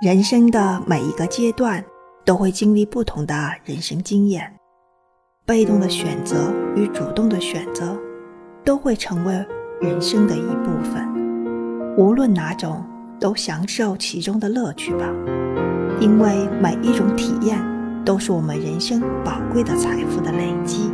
人生的每一个阶段都会经历不同的人生经验。被动的选择与主动的选择都会成为人生的一部分。无论哪种都享受其中的乐趣吧。因为每一种体验都是我们人生宝贵的财富的累积。